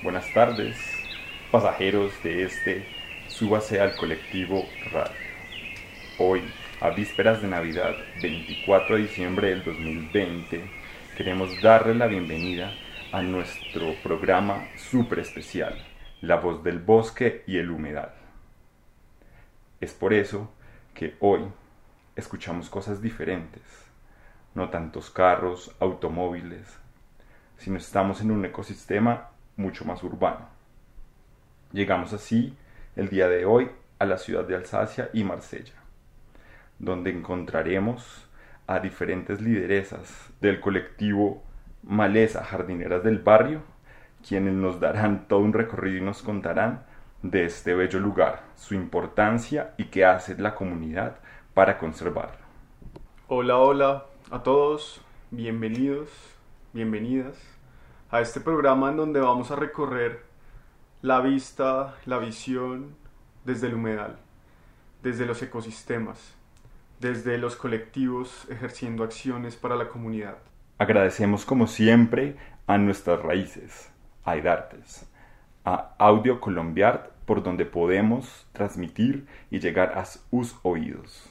Buenas tardes, pasajeros de este Súbase al colectivo Radio. Hoy, a vísperas de Navidad, 24 de diciembre del 2020, queremos darle la bienvenida a nuestro programa súper especial, La voz del bosque y el humedal. Es por eso que hoy escuchamos cosas diferentes, no tantos carros, automóviles, sino estamos en un ecosistema mucho más urbano. Llegamos así el día de hoy a la ciudad de Alsacia y Marsella, donde encontraremos a diferentes lideresas del colectivo Maleza Jardineras del Barrio, quienes nos darán todo un recorrido y nos contarán de este bello lugar, su importancia y qué hace la comunidad para conservarlo. Hola, hola a todos, bienvenidos, bienvenidas a este programa en donde vamos a recorrer la vista, la visión desde el humedal, desde los ecosistemas, desde los colectivos ejerciendo acciones para la comunidad. Agradecemos como siempre a nuestras raíces, a Edartes, a Audio Colombiart, por donde podemos transmitir y llegar a sus oídos.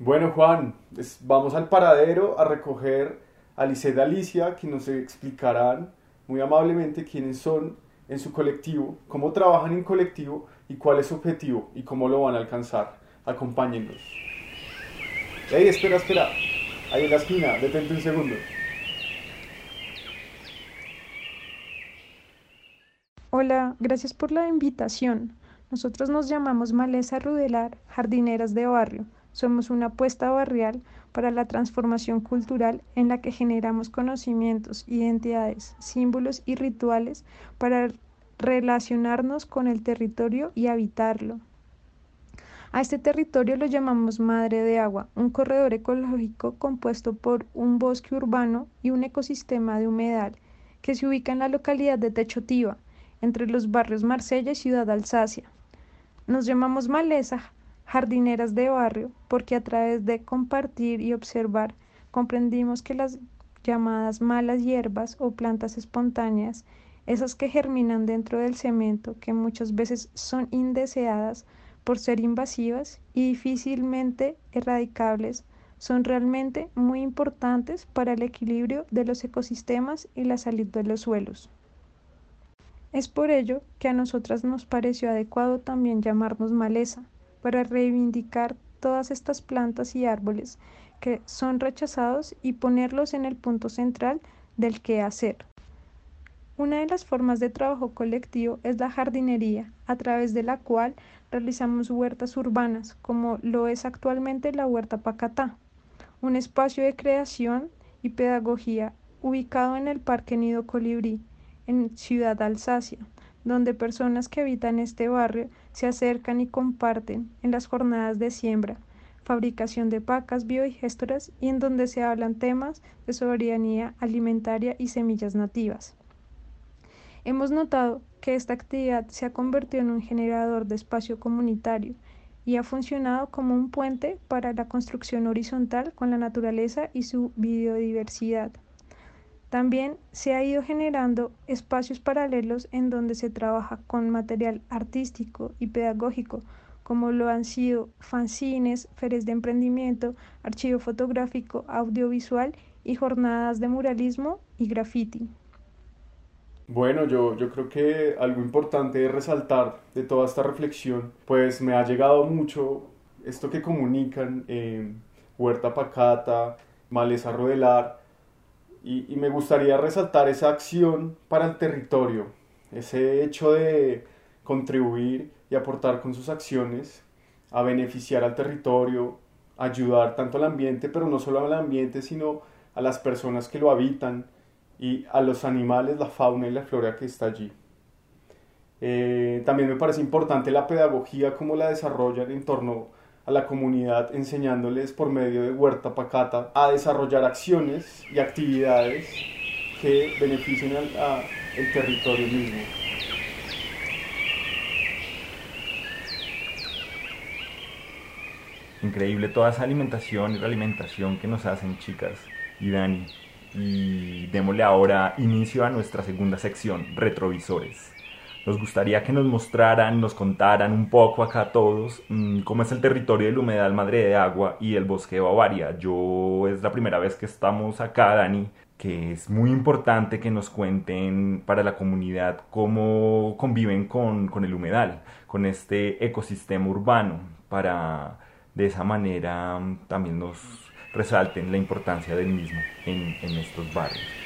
Bueno, Juan, vamos al paradero a recoger a Lice y Alicia, que nos explicarán muy amablemente quiénes son en su colectivo, cómo trabajan en colectivo y cuál es su objetivo y cómo lo van a alcanzar. Acompáñennos. Ey, espera, espera. Ahí en la esquina, detente un segundo. Hola, gracias por la invitación. Nosotros nos llamamos Maleza Rudelar, Jardineras de Barrio. Somos una apuesta barrial para la transformación cultural en la que generamos conocimientos, identidades, símbolos y rituales para relacionarnos con el territorio y habitarlo. A este territorio lo llamamos Madre de Agua, un corredor ecológico compuesto por un bosque urbano y un ecosistema de humedal que se ubica en la localidad de Techotiva, entre los barrios Marsella y Ciudad Alsacia. Nos llamamos Maleza jardineras de barrio, porque a través de compartir y observar comprendimos que las llamadas malas hierbas o plantas espontáneas, esas que germinan dentro del cemento, que muchas veces son indeseadas por ser invasivas y difícilmente erradicables, son realmente muy importantes para el equilibrio de los ecosistemas y la salud de los suelos. Es por ello que a nosotras nos pareció adecuado también llamarnos maleza, para reivindicar todas estas plantas y árboles que son rechazados y ponerlos en el punto central del qué hacer. Una de las formas de trabajo colectivo es la jardinería, a través de la cual realizamos huertas urbanas, como lo es actualmente la Huerta Pacatá, un espacio de creación y pedagogía ubicado en el Parque Nido Colibrí, en Ciudad Alsacia, donde personas que habitan este barrio se acercan y comparten en las jornadas de siembra, fabricación de pacas biodigestoras y en donde se hablan temas de soberanía alimentaria y semillas nativas. Hemos notado que esta actividad se ha convertido en un generador de espacio comunitario y ha funcionado como un puente para la construcción horizontal con la naturaleza y su biodiversidad. También se ha ido generando espacios paralelos en donde se trabaja con material artístico y pedagógico, como lo han sido fanzines, ferias de emprendimiento, archivo fotográfico, audiovisual y jornadas de muralismo y graffiti. Bueno, yo, yo creo que algo importante de resaltar de toda esta reflexión, pues me ha llegado mucho esto que comunican eh, Huerta Pacata, Maleza Rodelar, y, me gustaría resaltar esa acción para el territorio, ese hecho de contribuir y aportar con sus acciones a beneficiar al territorio, ayudar tanto al ambiente, pero no solo al ambiente, sino a las personas que lo habitan y a los animales, la fauna y la flora que está allí. Eh, también me parece importante la pedagogía, cómo la desarrollan en torno a la comunidad, enseñándoles por medio de Huerta Pacata a desarrollar acciones y actividades que beneficien al territorio mismo. Increíble toda esa alimentación y realimentación que nos hacen chicas y Dani. Y démosle ahora inicio a nuestra segunda sección, retrovisores. Nos gustaría que nos mostraran, nos contaran un poco acá todos mm, cómo es el territorio del humedal Madre de Agua y el bosque de Bavaria. Yo es la primera vez que estamos acá, Dani, que es muy importante que nos cuenten para la comunidad cómo conviven con, con el humedal, con este ecosistema urbano, para de esa manera mm, también nos resalten la importancia del mismo en estos barrios.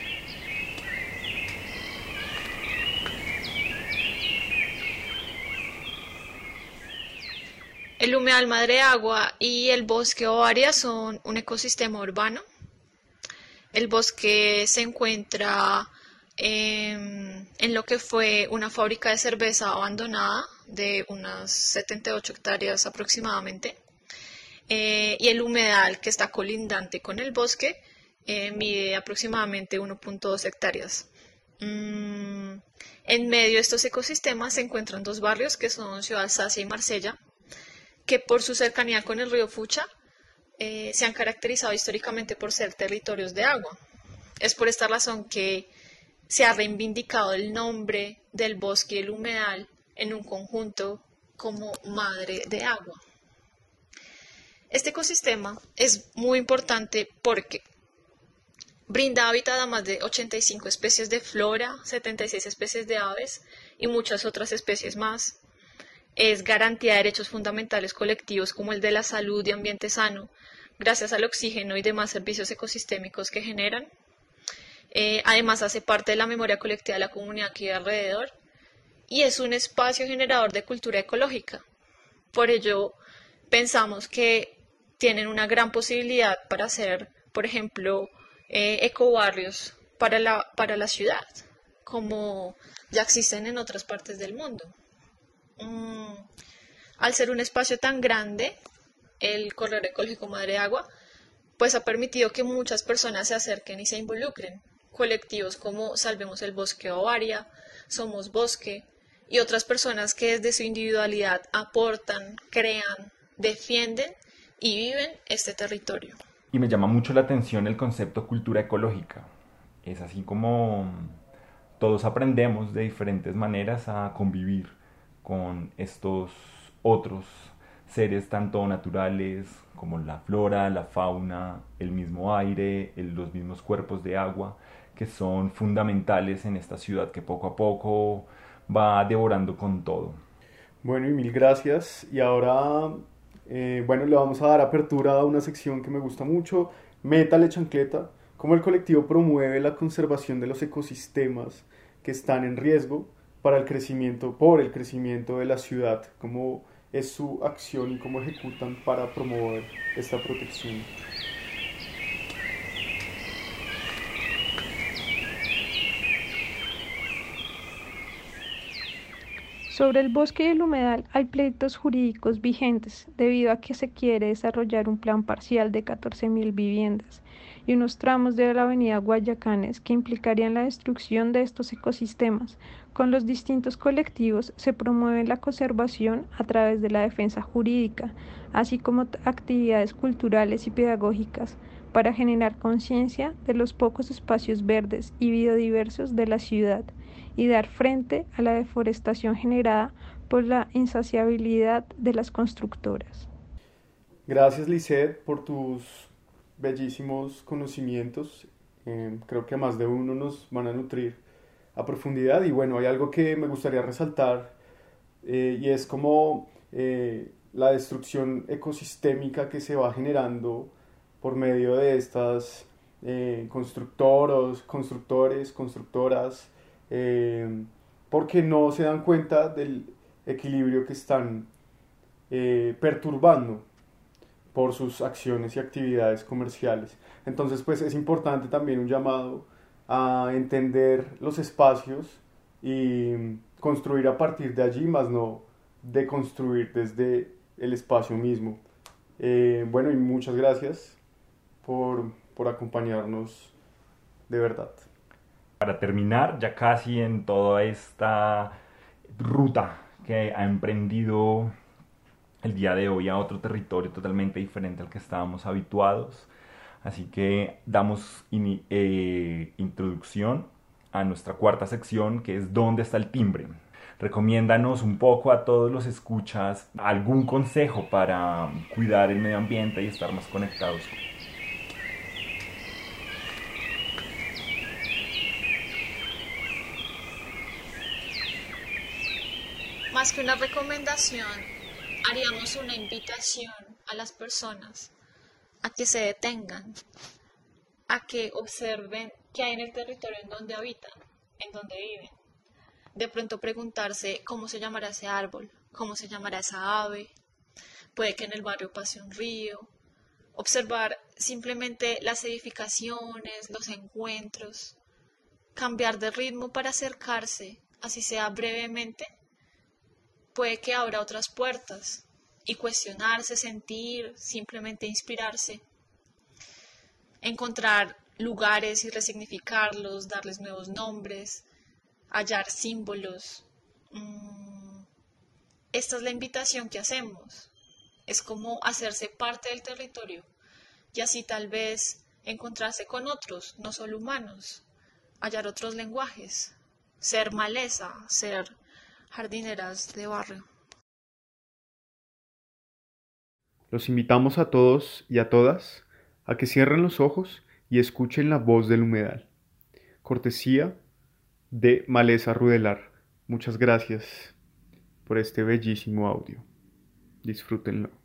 El humedal madre agua y el bosque ovaria son un ecosistema urbano. El bosque se encuentra en, lo que fue una fábrica de cerveza abandonada de unas 78 hectáreas aproximadamente. Eh, y el humedal que está colindante con el bosque eh, mide aproximadamente 1.2 hectáreas. Mm, en medio de estos ecosistemas se encuentran dos barrios que son Ciudad Alsacia y Marsella, que por su cercanía con el río Fucha eh, se han caracterizado históricamente por ser territorios de agua. Es por esta razón que se ha reivindicado el nombre del bosque y el humedal en un conjunto como madre de agua. Este ecosistema es muy importante porque brinda hábitat a más de 85 especies de flora, 76 especies de aves y muchas otras especies más, es garantía de derechos fundamentales colectivos como el de la salud y ambiente sano, gracias al oxígeno y demás servicios ecosistémicos que generan. Eh, además, hace parte de la memoria colectiva de la comunidad que vive alrededor y es un espacio generador de cultura ecológica. Por ello, pensamos que tienen una gran posibilidad para hacer, por ejemplo, eh, ecobarrios para la, para la ciudad, como ya existen en otras partes del mundo. Mm, al ser un espacio tan grande, el corredor ecológico Madre Agua, pues ha permitido que muchas personas se acerquen y se involucren. Colectivos como Salvemos el Bosque Ovaria, Somos Bosque y otras personas que desde su individualidad aportan, crean, defienden y viven este territorio. Y me llama mucho la atención el concepto cultura ecológica. Es así como todos aprendemos de diferentes maneras a convivir con estos otros seres tanto naturales como la flora, la fauna, el mismo aire, los mismos cuerpos de agua que son fundamentales en esta ciudad que poco a poco va devorando con todo. Bueno, y mil gracias. Y ahora, eh, bueno, le vamos a dar apertura a una sección que me gusta mucho, Métale Chancleta, cómo el colectivo promueve la conservación de los ecosistemas que están en riesgo para el crecimiento, por el crecimiento de la ciudad, cómo es su acción y cómo ejecutan para promover esta protección. Sobre el bosque y el humedal hay pleitos jurídicos vigentes debido a que se quiere desarrollar un plan parcial de 14.000 viviendas y unos tramos de la avenida Guayacanes que implicarían la destrucción de estos ecosistemas. Con los distintos colectivos se promueve la conservación a través de la defensa jurídica, así como actividades culturales y pedagógicas para generar conciencia de los pocos espacios verdes y biodiversos de la ciudad y dar frente a la deforestación generada por la insaciabilidad de las constructoras. Gracias, Lisette, por tus bellísimos conocimientos. Eh, creo que más de uno nos van a nutrir a profundidad. Y bueno, hay algo que me gustaría resaltar eh, y es como eh, la destrucción ecosistémica que se va generando por medio de estas constructoros, constructores, constructoras, porque no se dan cuenta del equilibrio que están perturbando por sus acciones y actividades comerciales. Entonces, pues es importante también un llamado a entender los espacios y construir a partir de allí, más no deconstruir desde el espacio mismo. Eh, bueno, y muchas gracias por, por acompañarnos de verdad. Para terminar, ya casi en toda esta ruta que ha emprendido el día de hoy a otro territorio totalmente diferente al que estábamos habituados. Así que damos eh, introducción a nuestra cuarta sección que es ¿Dónde está el timbre? Recomiéndanos un poco a todos los escuchas algún consejo para cuidar el medio ambiente y estar más conectados. Más que una recomendación, haríamos una invitación a las personas a que se detengan, a que observen qué hay en el territorio en donde habitan, en donde viven. De pronto preguntarse cómo se llamará ese árbol, cómo se llamará esa ave, puede que en el barrio pase un río, observar simplemente las edificaciones, los encuentros, cambiar de ritmo para acercarse, así sea brevemente, puede que abra otras puertas y cuestionarse, sentir, simplemente inspirarse, encontrar lugares y resignificarlos, darles nuevos nombres, hallar símbolos. Mm, esta es la invitación que hacemos. Es como hacerse parte del territorio y así tal vez encontrarse con otros, no solo humanos, hallar otros lenguajes, ser maleza, ser jardineras de barrio. Los invitamos a todos y a todas a que cierren los ojos y escuchen la voz del humedal. Cortesía de Maleza Rudelar. Muchas gracias por este bellísimo audio. Disfrútenlo.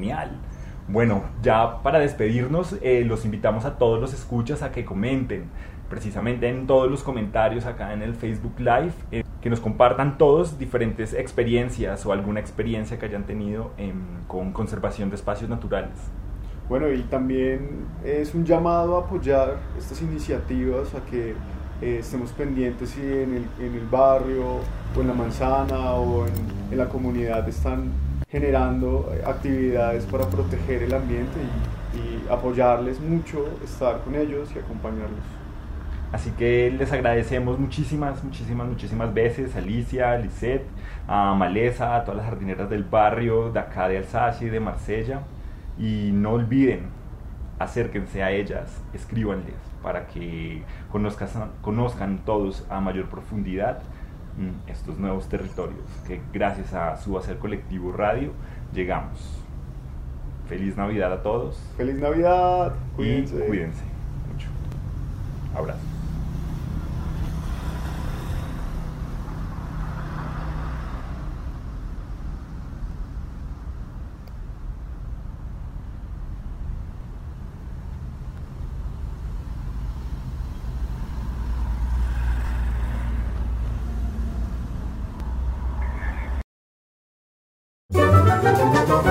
Genial. Bueno, ya para despedirnos, eh, los invitamos a todos los escuchas a que comenten, precisamente en todos los comentarios acá en el Facebook Live, eh, que nos compartan todos diferentes experiencias o alguna experiencia que hayan tenido con conservación de espacios naturales. Bueno, y también es un llamado a apoyar estas iniciativas, a que eh, estemos pendientes si en el, en el, barrio o en la manzana o en, en la comunidad están generando eh, actividades para proteger el ambiente y, apoyarles mucho, estar con ellos y acompañarlos. Así que les agradecemos muchísimas, muchísimas, muchísimas veces Alicia, Lisette, a Maleza, a todas las jardineras del barrio, de acá de Alsacia y de Marsella. Y no olviden, acérquense a ellas, escríbanles para que conozcan, conozcan todos a mayor profundidad estos nuevos territorios que gracias a su hacer colectivo radio llegamos. Feliz Navidad a todos. Feliz Navidad. Cuídense. Y cuídense mucho. Abrazo. Música